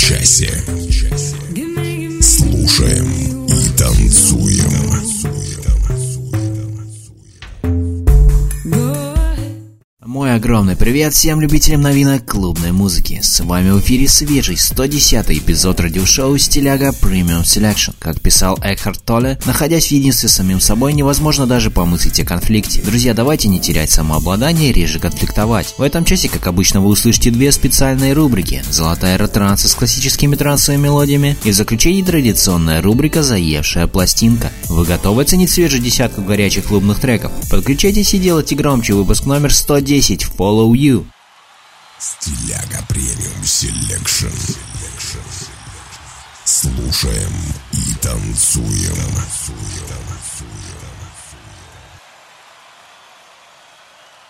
Часе. Огромный привет всем любителям новинок клубной музыки. С вами в эфире свежий 110 эпизод радиошоу Стиляга Premium Selection. Как писал Экхард Толле, находясь в единстве с самим собой, невозможно даже помыслить о конфликте. Друзья, давайте не терять самообладание и реже конфликтовать. В этом часе, как обычно, вы услышите две специальные рубрики. Золотая ретранса с классическими трансовыми мелодиями и в заключении традиционная рубрика «Заевшая пластинка». Вы готовы оценить свежую десятку горячих клубных треков? Подключайтесь и делайте громче выпуск номер 110 Follow You. Стиляга Premium Selection. Слушаем и танцуем.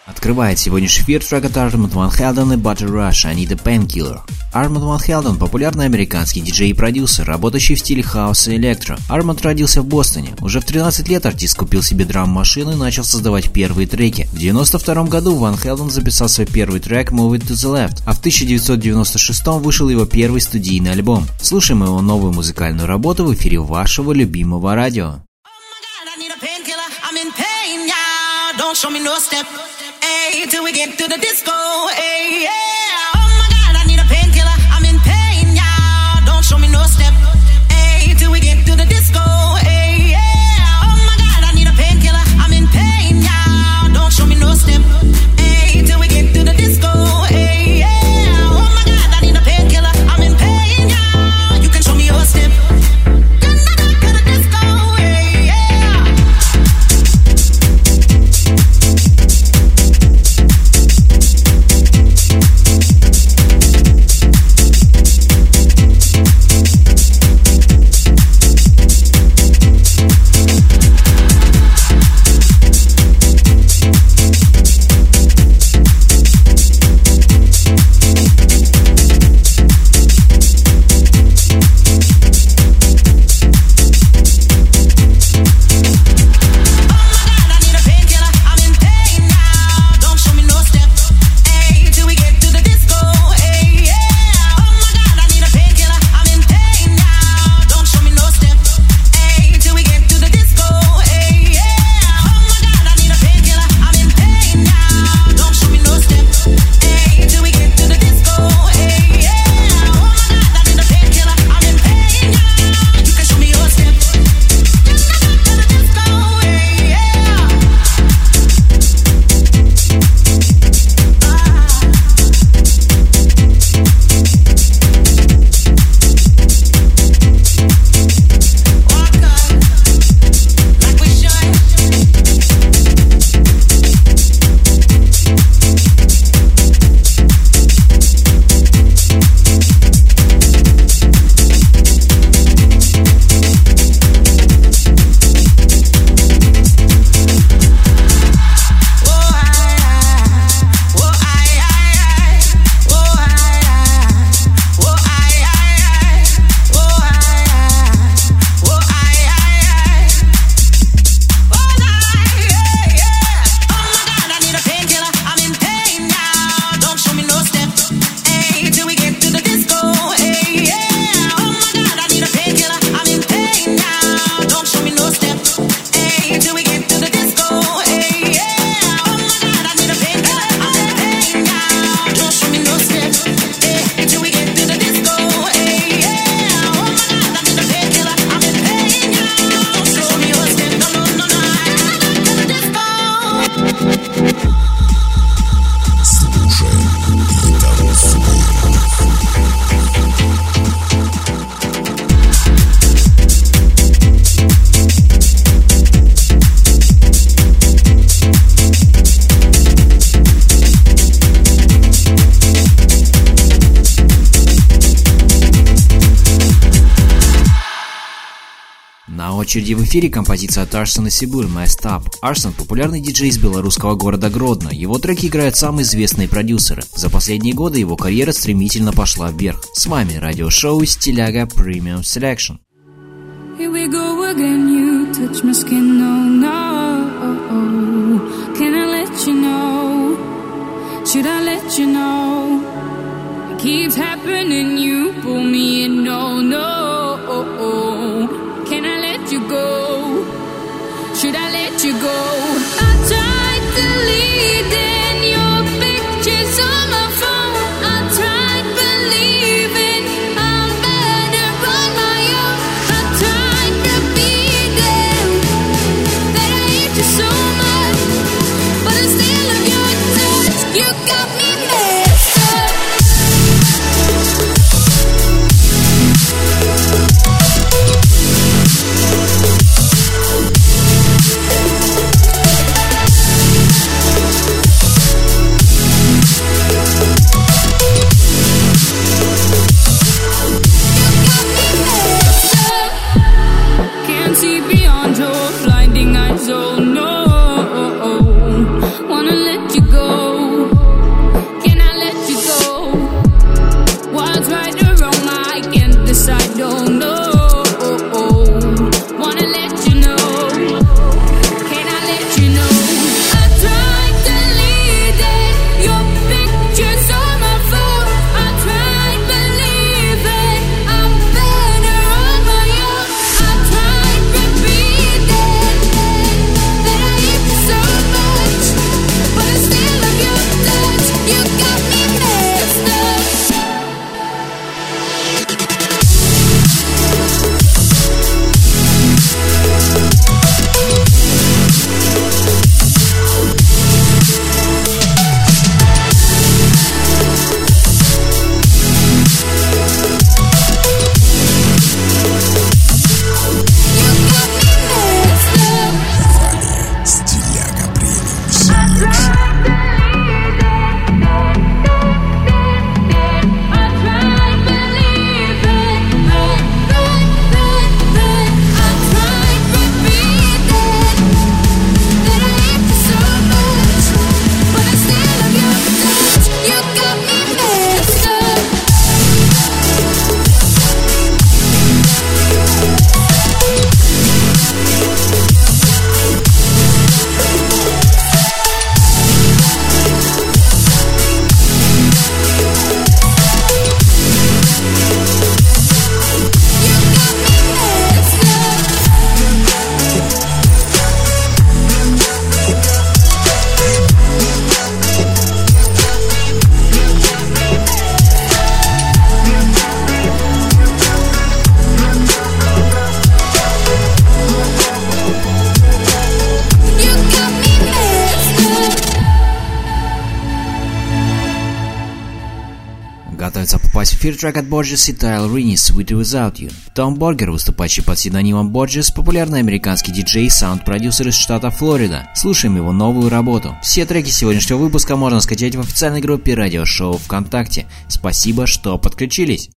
Открывает сегодняшний эфир трек от Armand Van Helden и Butter Rush «I Need a Painkiller». Арманд Ван Хелден – популярный американский диджей и продюсер, работающий в стиле хауса и электро. Арманд родился в Бостоне. Уже в 13 лет артист купил себе драм-машину и начал создавать первые треки. В 92 году Ван Хелден записал свой первый трек «Move It to the Left», а в 1996 вышел его первый студийный альбом. Слушаем его новую музыкальную работу в эфире вашего любимого радио. Don't show till we get to the disco. Hey, hey. Очереди в эфире композиция от Арсена Сибуль «Messed Up». Арсен – популярный диджей из белорусского города Гродно. Его треки играют самые известные продюсеры. За последние годы его карьера стремительно пошла вверх. С вами радиошоу «Стиляга Premium Selection». Here we go again, you touch my skin, no, no. Can I let you know? Should I let you know? It keeps happening, you pull me in, no, no. You go? Go. Эфир трек от Борджес и Тайл Рини «Sweet Without You». Том Боргер, выступающий под псевдонимом Борджес, популярный американский диджей и саунд-продюсер из штата Флорида. Слушаем его новую работу. Все треки сегодняшнего выпуска можно скачать в официальной группе радиошоу ВКонтакте. Спасибо, что подключились.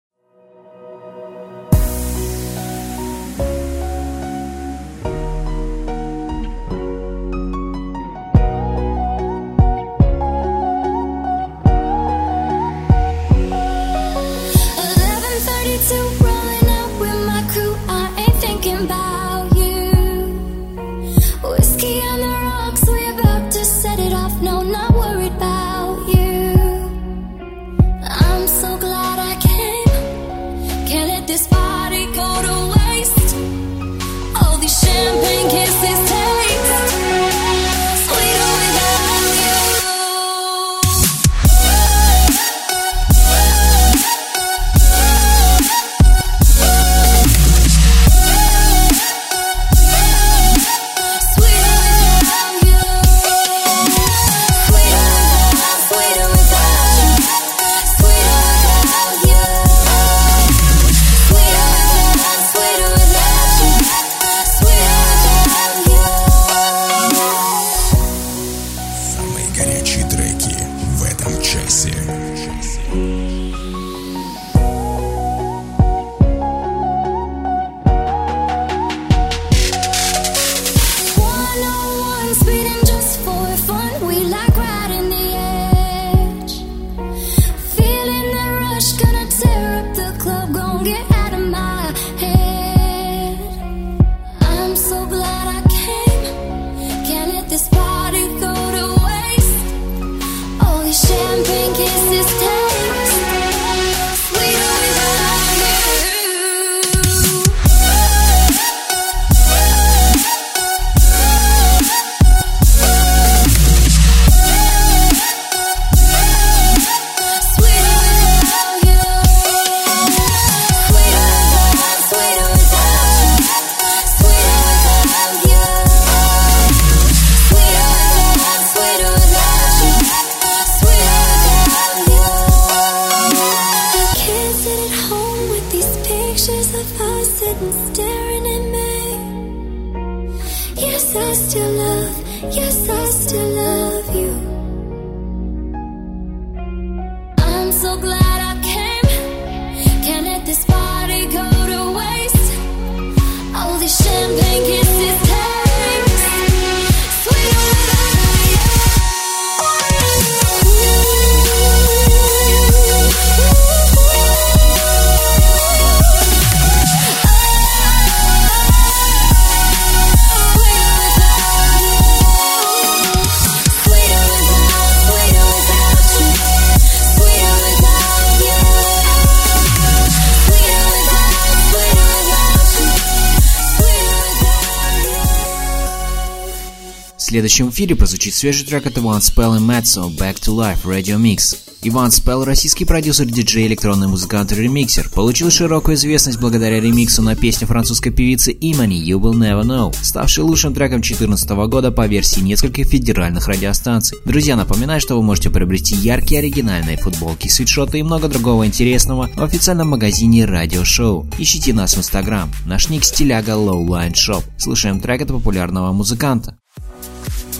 Следующем эфире прозвучит свежий трек от Иван Spell и Mezzo «Back to Life» Radio Mix. Иван Спелл, российский продюсер, диджей, электронный музыкант и ремиксер, получил широкую известность благодаря ремиксу на песню французской певицы Имани «You Will Never Know», ставшей лучшим треком 2014 года по версии нескольких федеральных радиостанций. Друзья, напоминаю, что вы можете приобрести яркие оригинальные футболки, свитшоты и много другого интересного в официальном магазине Радио Шоу. Ищите нас в Инстаграм. Наш ник стиляга Lowline Shop. Слушаем трек от популярного музыканта. Thank you.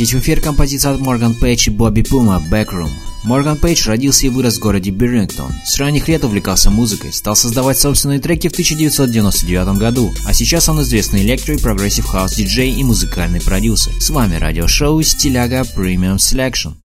Готов запустить в эфир композицию от Морган Пейдж и Бобби Пума «Backroom». Морган Пейдж родился и вырос в городе Берлингтон. С ранних лет увлекался музыкой, стал создавать собственные треки в 1999 году, а сейчас он известный электро и progressive house диджей и музыкальный продюсер. С вами радиошоу «Стиляга Premium Selection».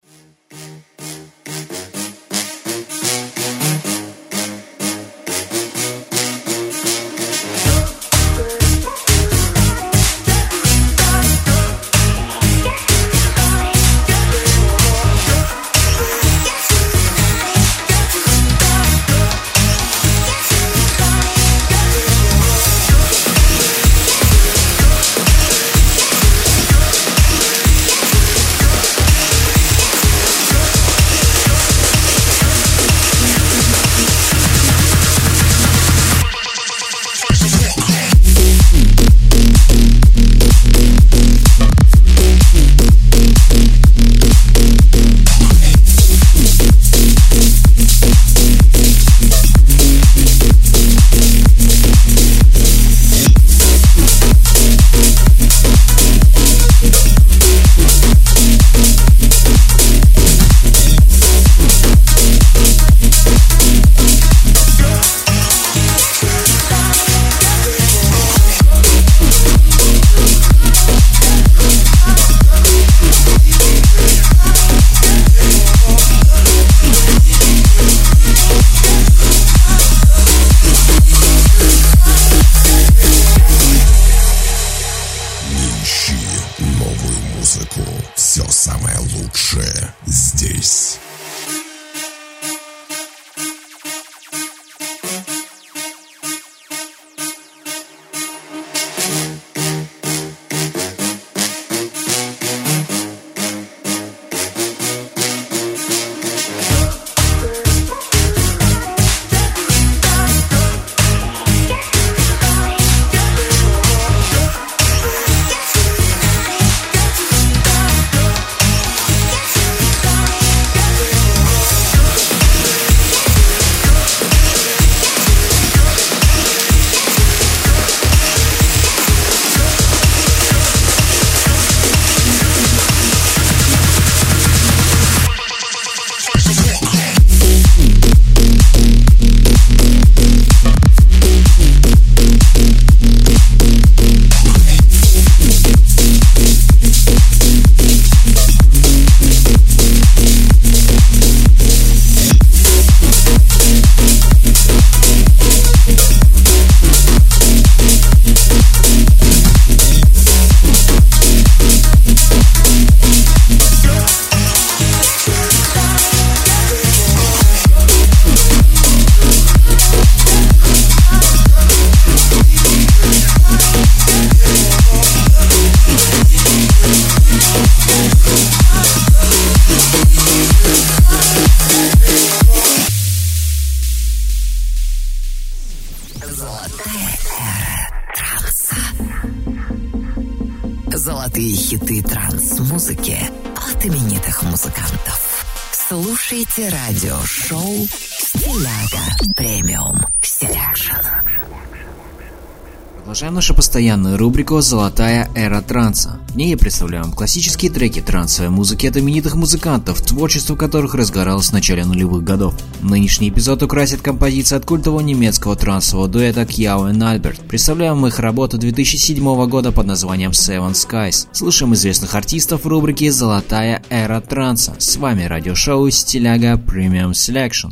Продолжаем нашу постоянную рубрику «Золотая эра транса». В ней я представляю вам классические треки трансовой музыки от именитых музыкантов, творчество которых разгоралось в начале нулевых годов. Нынешний эпизод украсит композиция от культового немецкого трансового дуэта Кьяо и Альберт. Представляем их работу 2007 года под названием Seven Skies. Слушаем известных артистов в рубрике «Золотая эра транса». С вами радиошоу «Стиляга Premium Selection».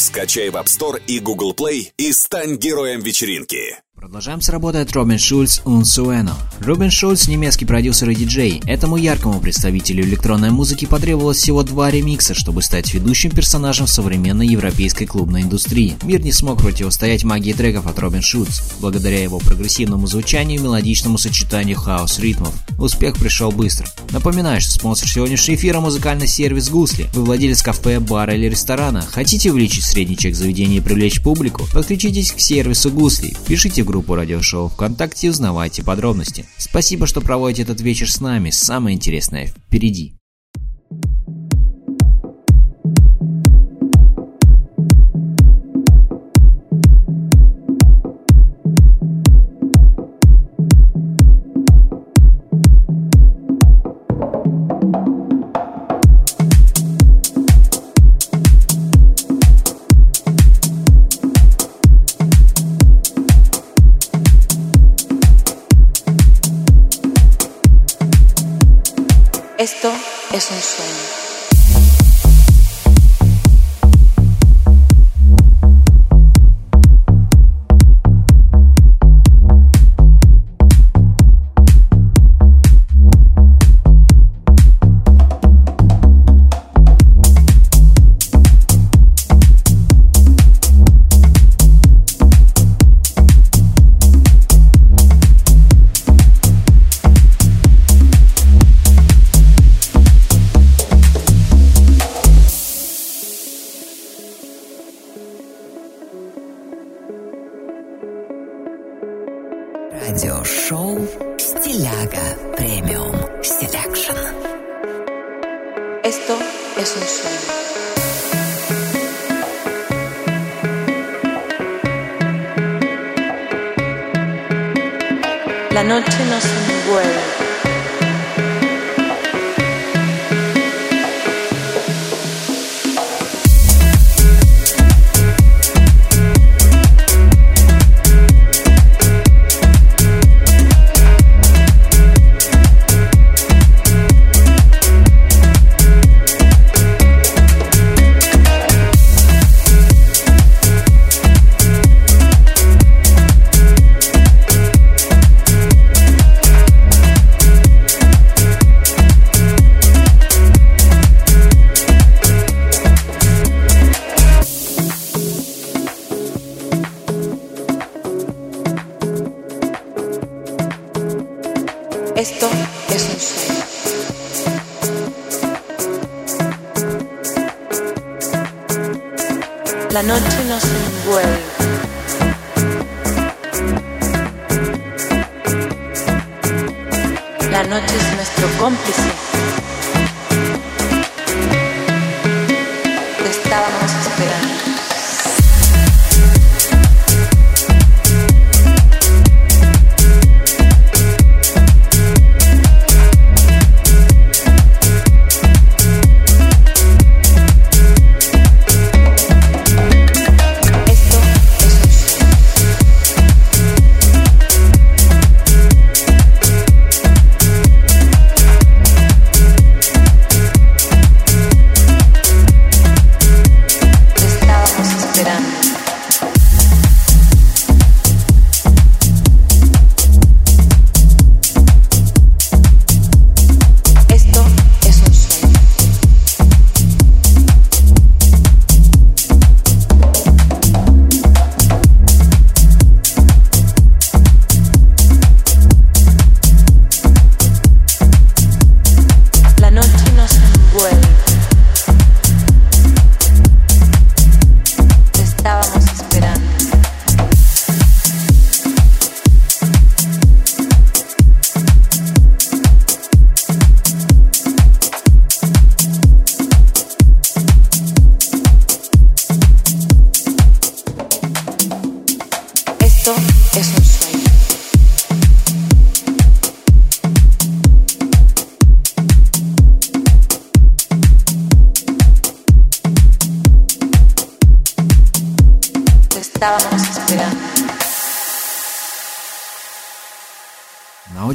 Скачай в App Store и Google Play и стань героем вечеринки. Продолжаем с работой от Робин Шульц «Un Sueno». Робин Шульц – немецкий продюсер и диджей. Этому яркому представителю электронной музыки потребовалось всего два ремикса, чтобы стать ведущим персонажем современной европейской клубной индустрии. Мир не смог противостоять магии треков от Робин Шульц, благодаря его прогрессивному звучанию и мелодичному сочетанию хаос-ритмов. Успех пришел быстро. Напоминаю, что спонсор сегодняшнего эфира – музыкальный сервис «Гусли». Вы владелец кафе, бара или ресторана. Хотите увеличить средний чек заведения и привлечь публику? Подключитесь к сервису «Гусли». Пишите в группу группу радиошоу ВКонтакте и узнавайте подробности. Спасибо, что проводите этот вечер с нами. Самое интересное впереди. Esto es un sueño.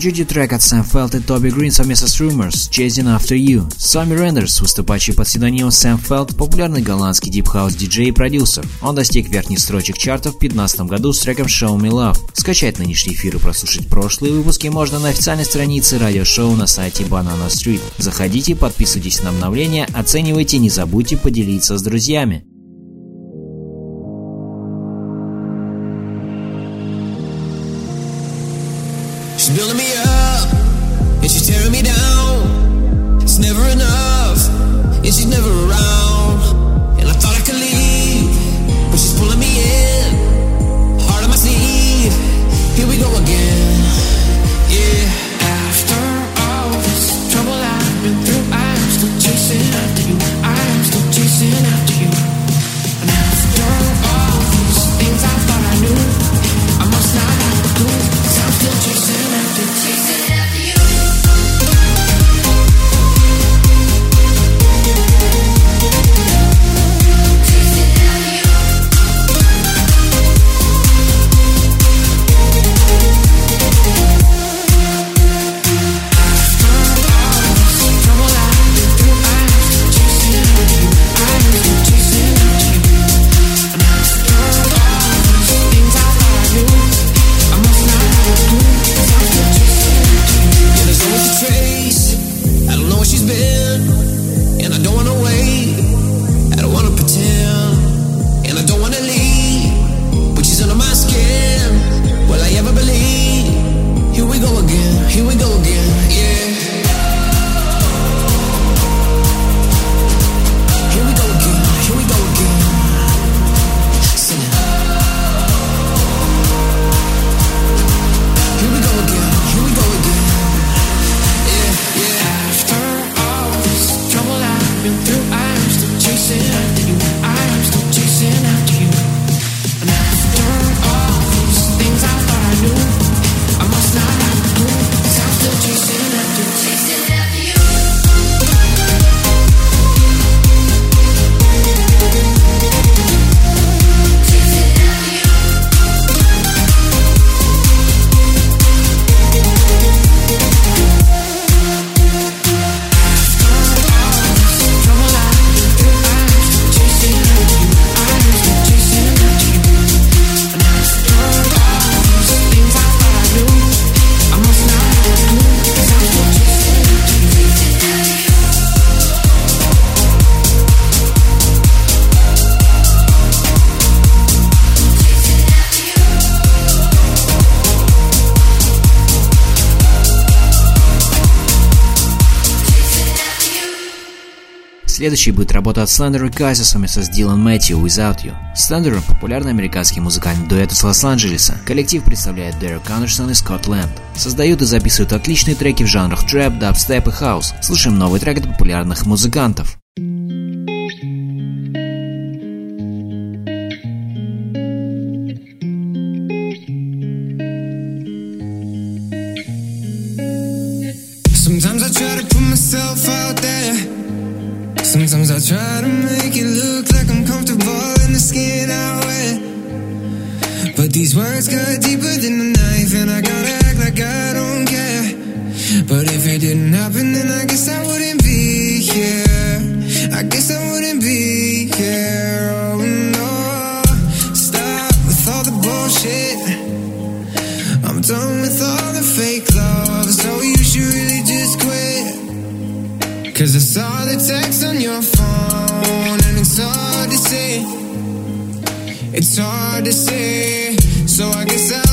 Очереди трек от Sam Feldt и Toby Green совместно с Rumors Chasing After You. Сэмми Рендерс, выступающий под псевдонимом Sam Feldt, популярный голландский deep house диджей и продюсер. Он достиг верхних строчек чартов в 2015 году с треком Show Me Love. Скачать нынешний эфир и прослушать прошлые выпуски можно на официальной странице радиошоу на сайте Banana Street. Заходите, подписывайтесь на обновления, оценивайте, не забудьте поделиться с друзьями. She's building me never enough, and she's never around. Следующий будет работа от Slander и Kaiser совместно с Дилан Мэтью Without You. Slander – популярный американский музыкальный дуэт из Лос-Анджелеса. Коллектив представляет Дерек Андерсон и Скотт Лэнд. Создают и записывают отличные треки в жанрах трэп, дабстеп и хаус. Слушаем новый трек от популярных музыкантов. Sometimes I try to put myself out there. Sometimes I try to make it look like I'm comfortable in the skin I wear. But these words cut deeper than a knife, and I gotta act like I don't care. But if it didn't happen, then I guess I wouldn't be here. I guess I wouldn't be here. Cause I saw the text on your phone, and it's hard to say. It's hard to say, so I guess I'll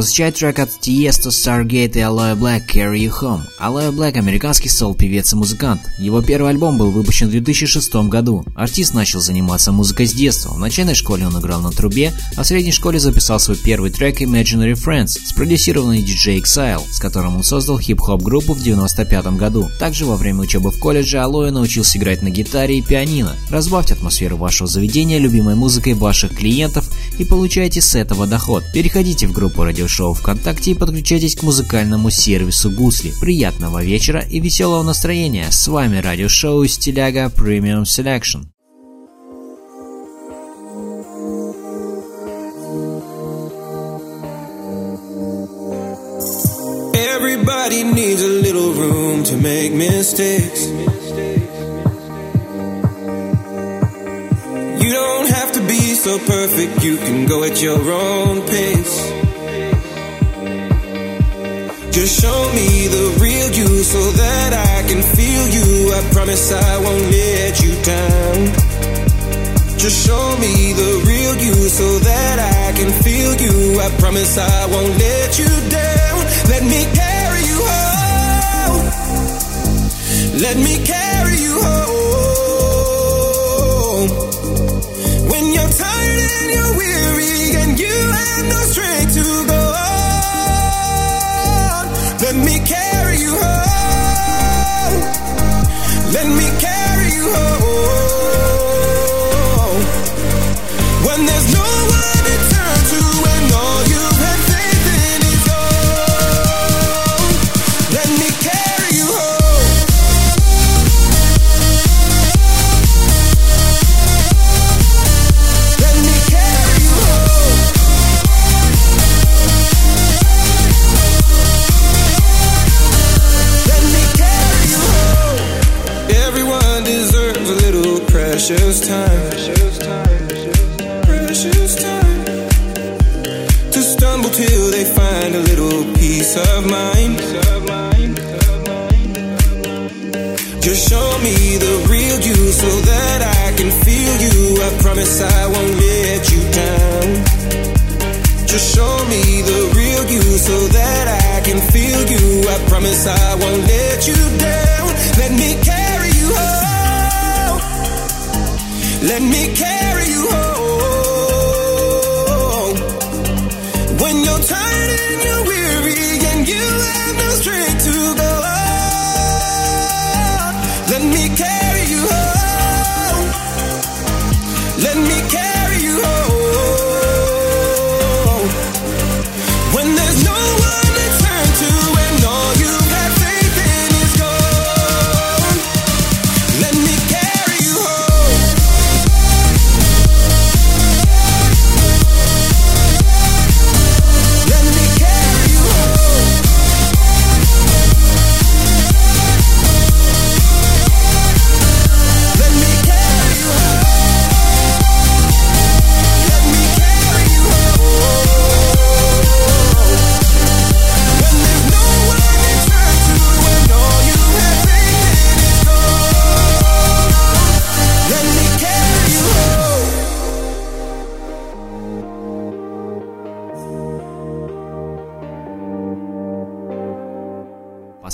Прозвучать трек от Tiesto, Stargate и Aloe Black Carry You Home. Aloe Black – американский сол-певец и музыкант. Его первый альбом был выпущен в 2006 году. Артист начал заниматься музыкой с детства. В начальной школе он играл на трубе, а в средней школе записал свой первый трек Imaginary Friends, спродюсированный DJ Exile, с которым он создал хип-хоп группу в 95 году. Также во время учебы в колледже Aloe научился играть на гитаре и пианино. Разбавьте атмосферу вашего заведения любимой музыкой ваших клиентов и получайте с этого доход. Переходите в группу радиошоу ВКонтакте и подключайтесь к музыкальному сервису Гусли. Приятного вечера и веселого настроения. С вами радиошоу Стиляга Premium Selection. Everybody needs a little room to make mistakes. So perfect, you can go at your own pace. Just show me the real you so that I can feel you. I promise I won't let you down. Just show me the real you so that I can feel you. I promise I won't let you down. Let me carry you home. Let me carry you home. And you're weary and you have no strength to go till they find a little peace of mind. Just show me the real you so that I can feel you. I promise I won't let you down. Just show me the real you so that I can feel you. I promise I won't let you down. Let me carry you home. Let me carry you home.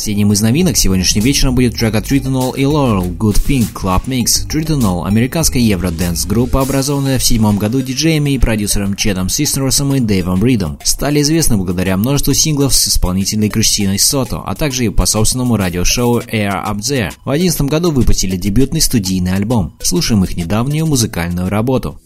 Последним из новинок сегодняшним вечером будет трек от Tritonol и Laurel Good Thing Club Mix. Tritonol – американская евро-дэнс группа, образованная в седьмом году диджеями и продюсером Чедом Систерсом и Дэйвом Бридом. Стали известны благодаря множеству синглов с исполнительной Кристиной Сото, а также и по собственному радиошоу Air Up There. В 2011 году выпустили дебютный студийный альбом. Слушаем их недавнюю музыкальную работу.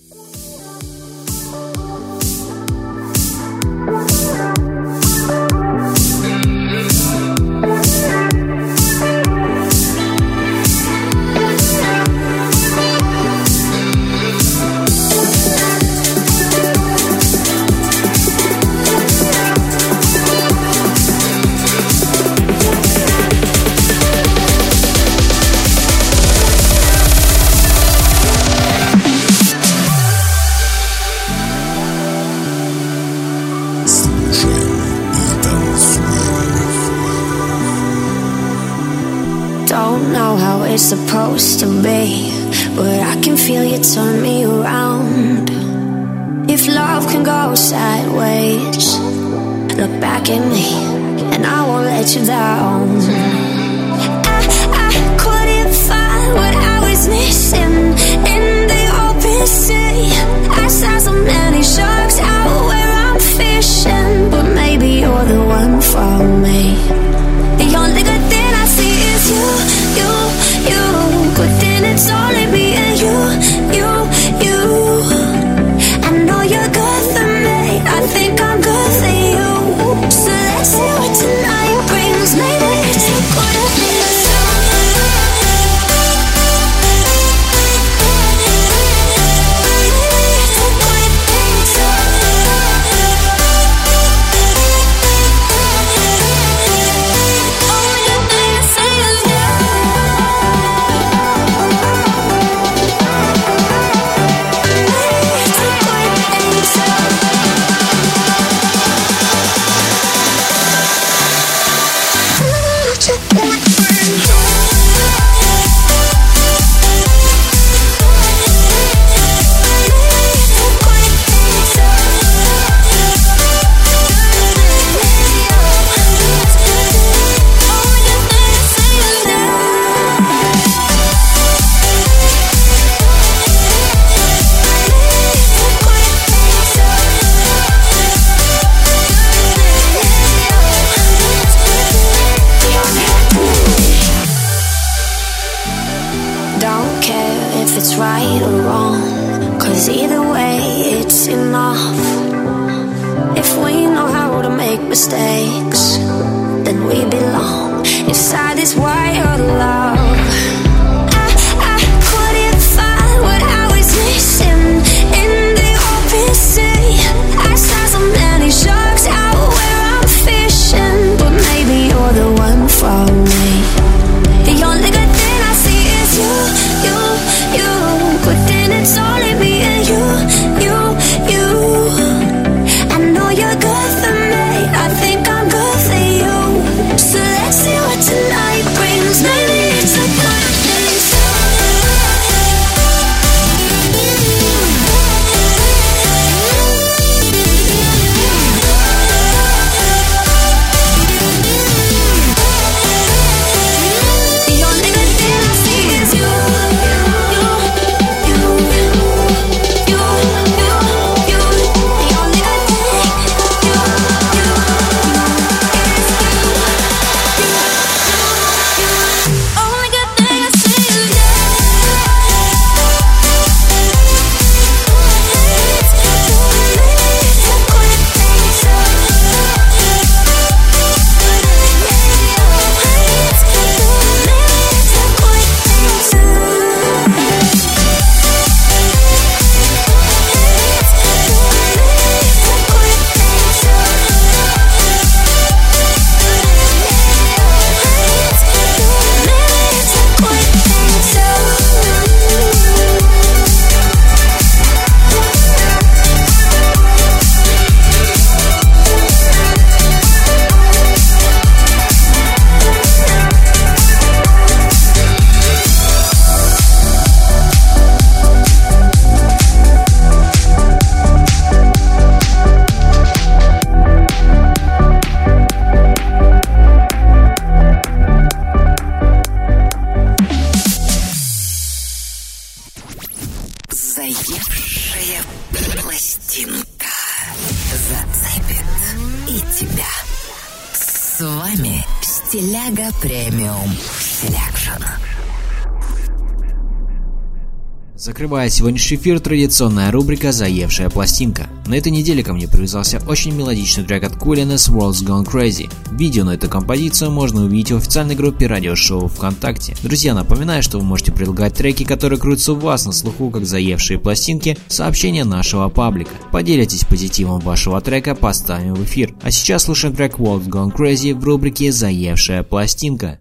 Открывая сегодняшний эфир, традиционная рубрика «Заевшая пластинка». На этой неделе ко мне привязался очень мелодичный трек от Кулина с World's Gone Crazy. Видео на эту композицию можно увидеть в официальной группе радиошоу ВКонтакте. Друзья, напоминаю, что вы можете предлагать треки, которые крутятся у вас на слуху, как «Заевшие пластинки», сообщения нашего паблика. Поделитесь позитивом вашего трека, поставим в эфир. А сейчас слушаем трек World's Gone Crazy в рубрике «Заевшая пластинка».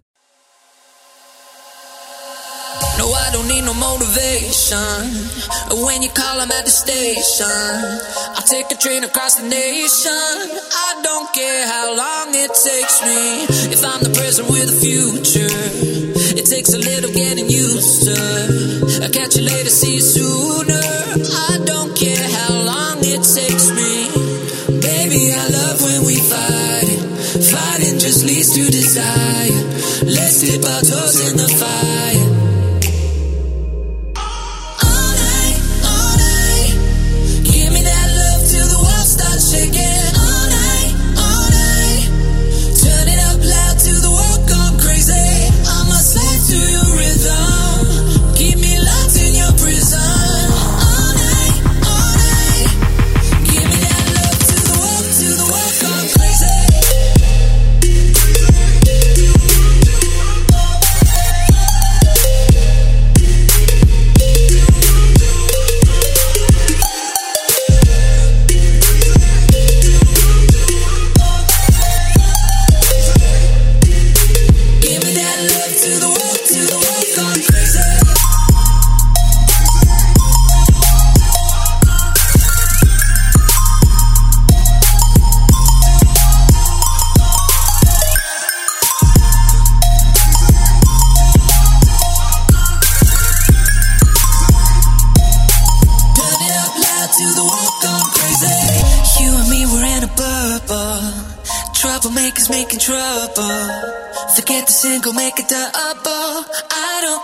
No, I don't need When you call, I'm at the station. I'll take a train across the nation. I don't care how long it takes me. If I'm the present with the future, it takes a little getting used to. I'll catch you later, see you sooner. I don't care how long it takes me. Baby, I love when we fight. Fighting just leads to desire. Let's dip our toes in the fire.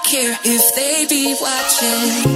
Care if they be watching.